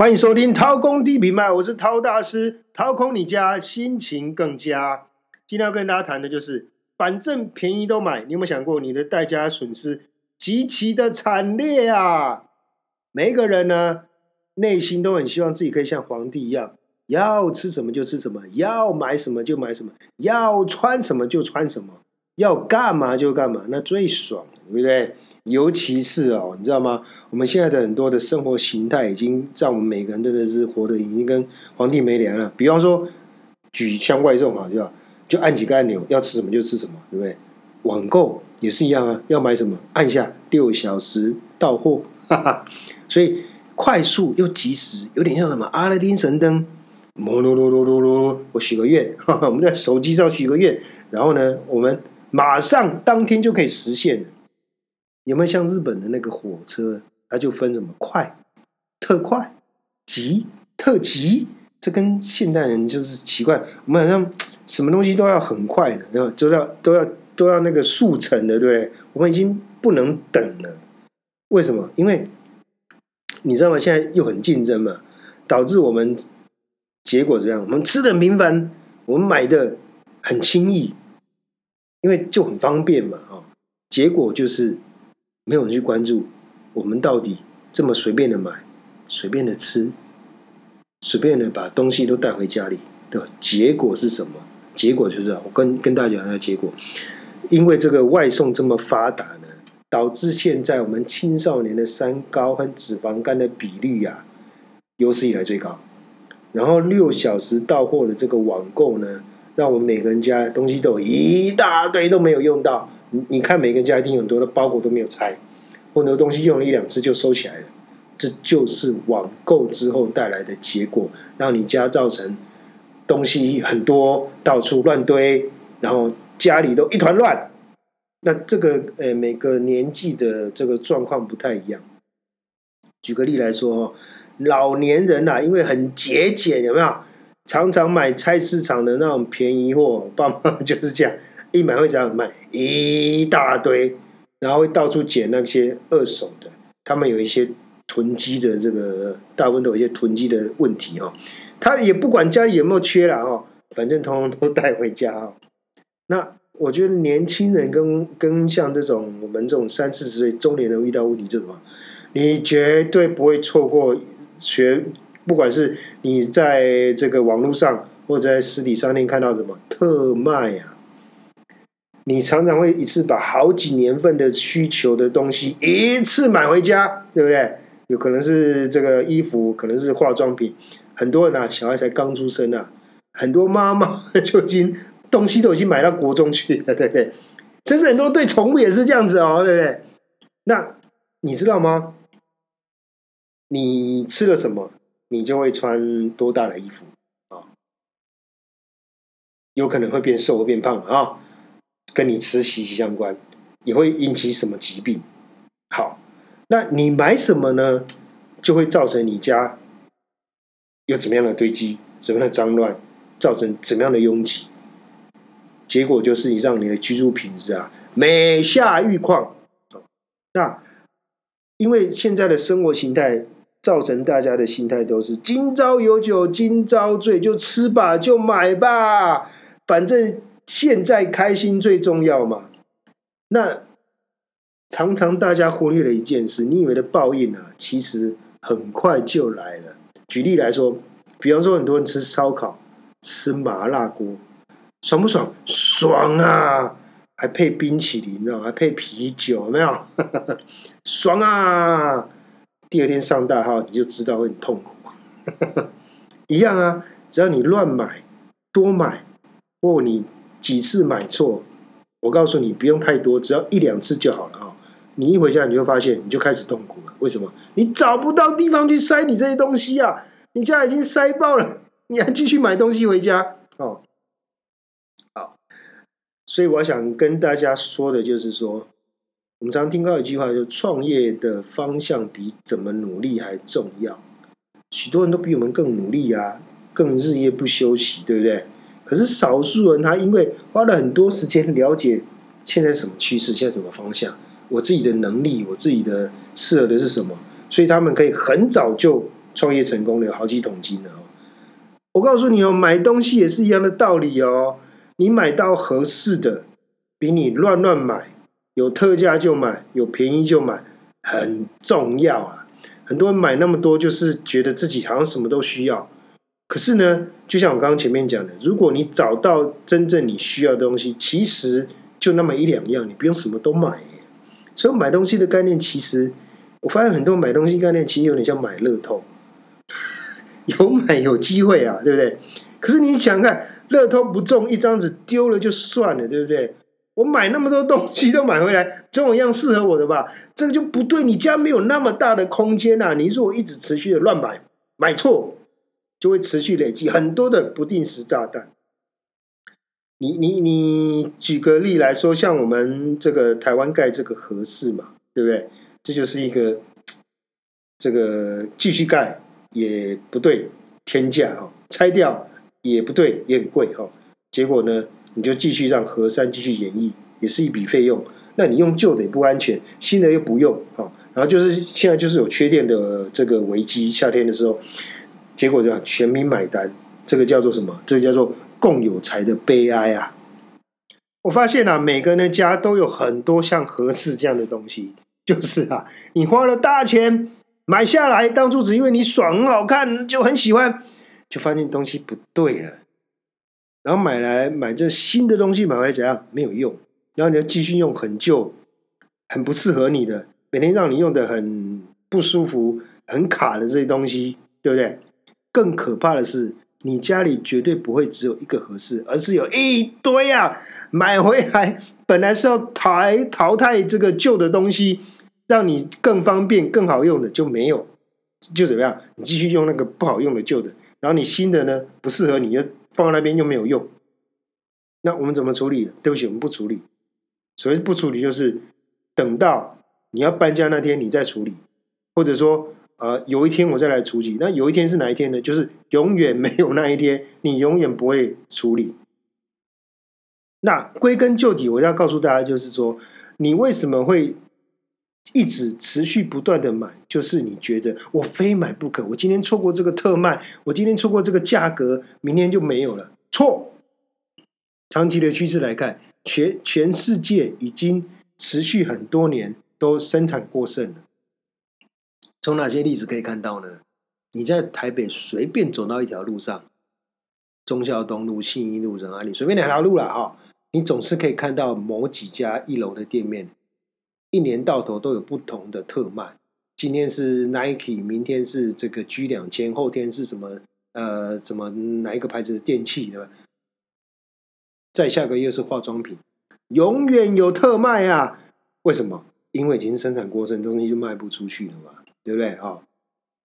欢迎收听掏空地平脉，我是掏大师，掏空你家，心情更佳。今天要跟大家谈的就是，反正便宜都买，你有没有想过你的代价损失极其的惨烈啊？每一个人呢，内心都很希望自己可以像皇帝一样，要吃什么就吃什么，要买什么就买什么，要穿什么就穿什么，要干嘛就干嘛，那最爽，对不对？尤其是哦，你知道吗？我们现在的很多的生活形态，已经在我们每个人真的是活的已经跟皇帝没两了。比方说，举箱外送啊，对吧？就按几个按钮，要吃什么就吃什么，对不对？网购也是一样啊，要买什么按下六小时到货，哈哈。所以快速又及时，有点像什么阿拉丁神灯，摩罗罗罗罗罗，我许个愿，我们在手机上许个愿，然后呢，我们马上当天就可以实现。有没有像日本的那个火车？它就分什么快、特快、急、特急。这跟现代人就是奇怪，我们好像什么东西都要很快的，对吧？都要都要都要那个速成的，对不对？我们已经不能等了。为什么？因为你知道吗？现在又很竞争嘛，导致我们结果怎么样？我们吃的频繁，我们买的很轻易，因为就很方便嘛，啊，结果就是。没有人去关注我们到底这么随便的买、随便的吃、随便的把东西都带回家里的结果是什么？结果就是我跟跟大家讲一下结果，因为这个外送这么发达呢，导致现在我们青少年的三高和脂肪肝的比例啊，有史以来最高。然后六小时到货的这个网购呢，让我们每个人家东西都有一大堆都没有用到。你你看，每个家一定很多的包裹都没有拆，很多东西用了一两次就收起来了，这就是网购之后带来的结果，让你家造成东西很多，到处乱堆，然后家里都一团乱。那这个呃，每个年纪的这个状况不太一样。举个例来说，老年人呐，因为很节俭，有没有？常常买菜市场的那种便宜货，爸妈 就是这样。一买会这样卖一大堆，然后会到处捡那些二手的。他们有一些囤积的这个，大部分都有一些囤积的问题哦。他也不管家里有没有缺了哦，反正通通都带回家哦。那我觉得年轻人跟跟像这种我们这种三四十岁中年人遇到问题，这种你绝对不会错过学，不管是你在这个网络上或者在实体商店看到什么特卖呀。你常常会一次把好几年份的需求的东西一次买回家，对不对？有可能是这个衣服，可能是化妆品。很多人啊，小孩才刚出生啊，很多妈妈就已经东西都已经买到国中去了，对不对？甚至很多对宠物也是这样子哦，对不对？那你知道吗？你吃了什么，你就会穿多大的衣服啊？有可能会变瘦或变胖啊？跟你吃息息相关，也会引起什么疾病？好，那你买什么呢？就会造成你家有怎么样的堆积，怎么样的脏乱，造成怎么样的拥挤？结果就是你让你的居住品质啊，每下愈况。那因为现在的生活形态，造成大家的心态都是今朝有酒今朝醉，就吃吧，就买吧，反正。现在开心最重要嘛？那常常大家忽略了一件事，你以为的报应啊，其实很快就来了。举例来说，比方说很多人吃烧烤、吃麻辣锅，爽不爽？爽啊！还配冰淇淋，你知道还配啤酒，有没有？爽啊！第二天上大号，你就知道会很痛苦。一样啊，只要你乱买、多买，或你。几次买错，我告诉你不用太多，只要一两次就好了啊！你一回家你就发现，你就开始痛苦了。为什么？你找不到地方去塞你这些东西啊！你家已经塞爆了，你还继续买东西回家哦？好，所以我想跟大家说的就是说，我们常听到一句话，就创业的方向比怎么努力还重要。许多人都比我们更努力啊，更日夜不休息，对不对？可是少数人，他因为花了很多时间了解现在什么趋势，现在什么方向，我自己的能力，我自己的适合的是什么，所以他们可以很早就创业成功的有好几桶金了哦。我告诉你哦，买东西也是一样的道理哦。你买到合适的，比你乱乱买，有特价就买，有便宜就买，很重要啊。很多人买那么多，就是觉得自己好像什么都需要。可是呢，就像我刚刚前面讲的，如果你找到真正你需要的东西，其实就那么一两样，你不用什么都买。所以买东西的概念，其实我发现很多买东西概念，其实有点像买乐透，有买有机会啊，对不对？可是你想看，乐透不中一张纸丢了就算了，对不对？我买那么多东西都买回来，总有一样适合我的吧？这个就不对，你家没有那么大的空间呐。你如果一直持续的乱买，买错，就会持续累积很多的不定时炸弹。你你你举个例来说，像我们这个台湾盖这个合适嘛，对不对？这就是一个这个继续盖也不对，天价哦，拆掉也不对，也很贵哈。结果呢？你就继续让河山继续演绎，也是一笔费用。那你用旧的也不安全，新的又不用，好，然后就是现在就是有缺电的这个危机，夏天的时候，结果就全民买单，这个叫做什么？这个叫做共有财的悲哀啊！我发现啊，每个人的家都有很多像合适这样的东西，就是啊，你花了大钱买下来，当初只因为你爽、好看，就很喜欢，就发现东西不对了。然后买来买这新的东西买回来怎样没有用，然后你要继续用很旧、很不适合你的，每天让你用的很不舒服、很卡的这些东西，对不对？更可怕的是，你家里绝对不会只有一个合适，而是有一堆啊！买回来本来是要淘淘汰这个旧的东西，让你更方便、更好用的就没有，就怎么样？你继续用那个不好用的旧的，然后你新的呢不适合你又。放在那边又没有用，那我们怎么处理？对不起，我们不处理。所谓不处理，就是等到你要搬家那天你再处理，或者说，呃，有一天我再来处理。那有一天是哪一天呢？就是永远没有那一天，你永远不会处理。那归根究底，我要告诉大家，就是说，你为什么会？一直持续不断的买，就是你觉得我非买不可。我今天错过这个特卖，我今天错过这个价格，明天就没有了。错，长期的趋势来看，全全世界已经持续很多年都生产过剩了。从哪些例子可以看到呢？你在台北随便走到一条路上，忠孝东路、信义路、仁爱路，随便哪条路了哈，你总是可以看到某几家一楼的店面。一年到头都有不同的特卖，今天是 Nike，明天是这个 G 两千，后天是什么？呃，什么哪一个牌子的电器对吧？再下个月是化妆品，永远有特卖啊！为什么？因为已经生产过剩，东西就卖不出去了嘛，对不对啊？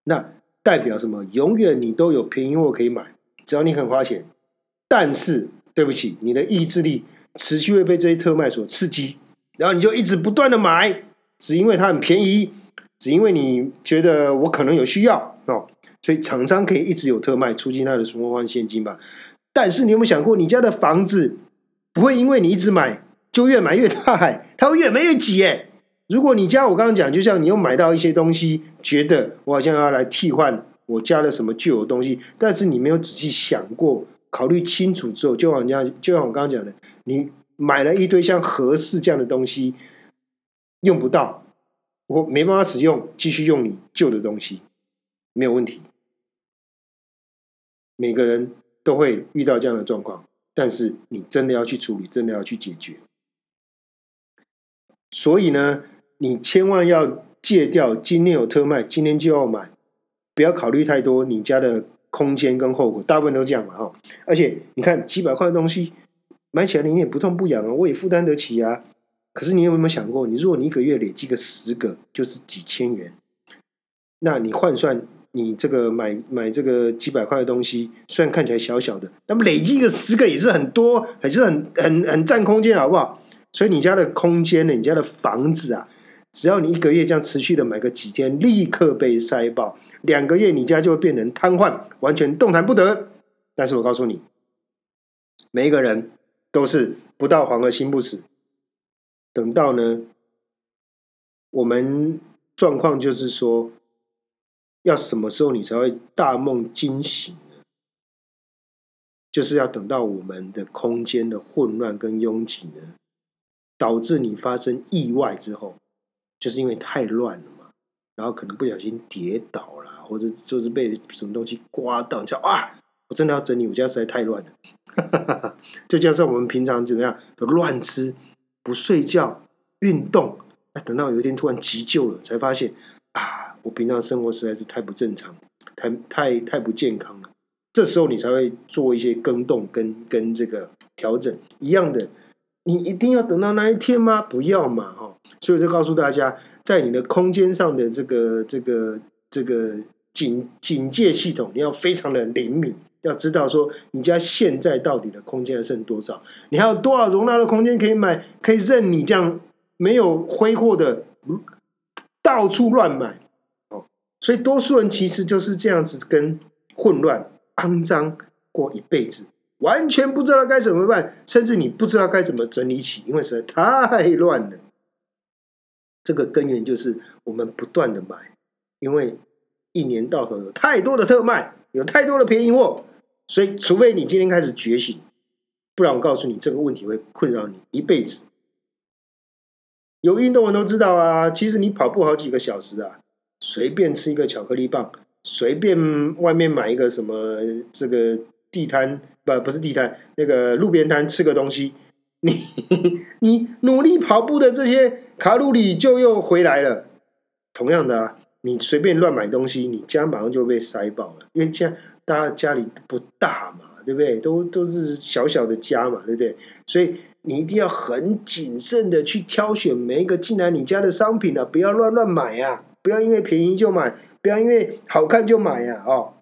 那代表什么？永远你都有便宜货可以买，只要你肯花钱。但是对不起，你的意志力持续会被这些特卖所刺激。然后你就一直不断的买，只因为它很便宜，只因为你觉得我可能有需要哦，所以厂商可以一直有特卖，促进它的存货换现金吧。但是你有没有想过，你家的房子不会因为你一直买就越买越大，它会越买越挤哎。如果你家我刚刚讲，就像你又买到一些东西，觉得我好像要来替换我家的什么旧的东西，但是你没有仔细想过，考虑清楚之后，就好像就像我刚刚讲的，你。买了一堆像合适这样的东西，用不到，我没办法使用，继续用你旧的东西，没有问题。每个人都会遇到这样的状况，但是你真的要去处理，真的要去解决。所以呢，你千万要戒掉今天有特卖，今天就要买，不要考虑太多你家的空间跟后果，大部分都这样嘛哈。而且你看几百块的东西。买起来你也不痛不痒啊，我也负担得起啊。可是你有没有想过，你如果你一个月累积个十个，就是几千元。那你换算你这个买买这个几百块的东西，虽然看起来小小的，那么累积个十个也是很多，还是很很很占空间，好不好？所以你家的空间呢，你家的房子啊，只要你一个月这样持续的买个几天，立刻被塞爆，两个月你家就会变成瘫痪，完全动弹不得。但是我告诉你，每一个人。都是不到黄河心不死。等到呢，我们状况就是说，要什么时候你才会大梦惊醒呢？就是要等到我们的空间的混乱跟拥挤呢，导致你发生意外之后，就是因为太乱了嘛，然后可能不小心跌倒啦，或者就是被什么东西刮到，叫啊，我真的要整理，我家实在太乱了。再加上我们平常怎么样的乱吃、不睡觉、运动，等到有一天突然急救了，才发现啊，我平常生活实在是太不正常，太太太不健康了。这时候你才会做一些更动跟跟这个调整一样的。你一定要等到那一天吗？不要嘛，哈！所以我就告诉大家，在你的空间上的这个这个这个警警戒系统，你要非常的灵敏。要知道说，你家现在到底的空间还剩多少？你还有多少容纳的空间可以买？可以任你这样没有挥霍的到处乱买哦。所以多数人其实就是这样子，跟混乱、肮脏过一辈子，完全不知道该怎么办，甚至你不知道该怎么整理起，因为实在太乱了。这个根源就是我们不断的买，因为一年到头有太多的特卖，有太多的便宜货。所以，除非你今天开始觉醒，不然我告诉你，这个问题会困扰你一辈子。有运动人都知道啊，其实你跑步好几个小时啊，随便吃一个巧克力棒，随便外面买一个什么这个地摊不不是地摊，那个路边摊吃个东西，你你努力跑步的这些卡路里就又回来了。同样的啊，你随便乱买东西，你家马上就被塞爆了，因为家。大家家里不大嘛，对不对？都都是小小的家嘛，对不对？所以你一定要很谨慎的去挑选每一个进来你家的商品啊，不要乱乱买呀，不要因为便宜就买，不要因为好看就买呀，哦。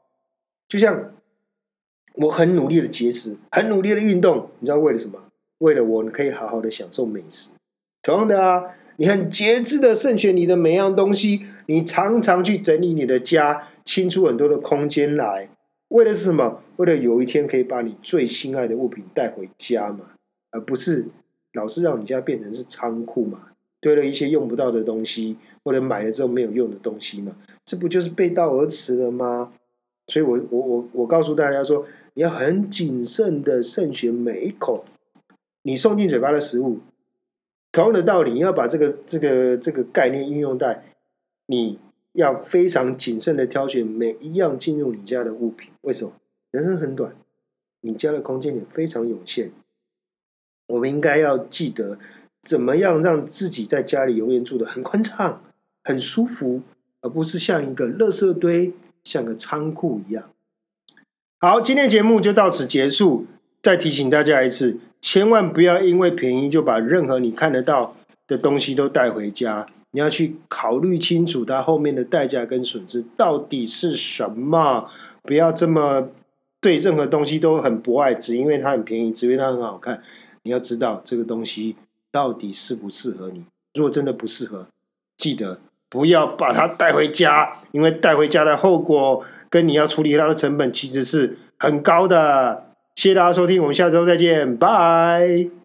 就像我很努力的节食，很努力的运动，你知道为了什么？为了我你可以好好的享受美食。同样的啊，你很节制的慎选你的每样东西，你常常去整理你的家，清出很多的空间来。为的是什么？为了有一天可以把你最心爱的物品带回家嘛，而不是老是让你家变成是仓库嘛，堆了一些用不到的东西，或者买了之后没有用的东西嘛，这不就是背道而驰了吗？所以，我我我我告诉大家说，你要很谨慎的慎选每一口你送进嘴巴的食物。同样的道理，你要把这个这个这个概念运用在你。要非常谨慎的挑选每一样进入你家的物品。为什么？人生很短，你家的空间也非常有限。我们应该要记得，怎么样让自己在家里永远住的很宽敞、很舒服，而不是像一个垃圾堆、像个仓库一样。好，今天节目就到此结束。再提醒大家一次，千万不要因为便宜就把任何你看得到的东西都带回家。你要去考虑清楚它后面的代价跟损失到底是什么，不要这么对任何东西都很不爱，只因为它很便宜，只因为它很好看。你要知道这个东西到底适不适合你。如果真的不适合，记得不要把它带回家，因为带回家的后果跟你要处理它的成本其实是很高的。谢谢大家收听，我们下周再见，拜。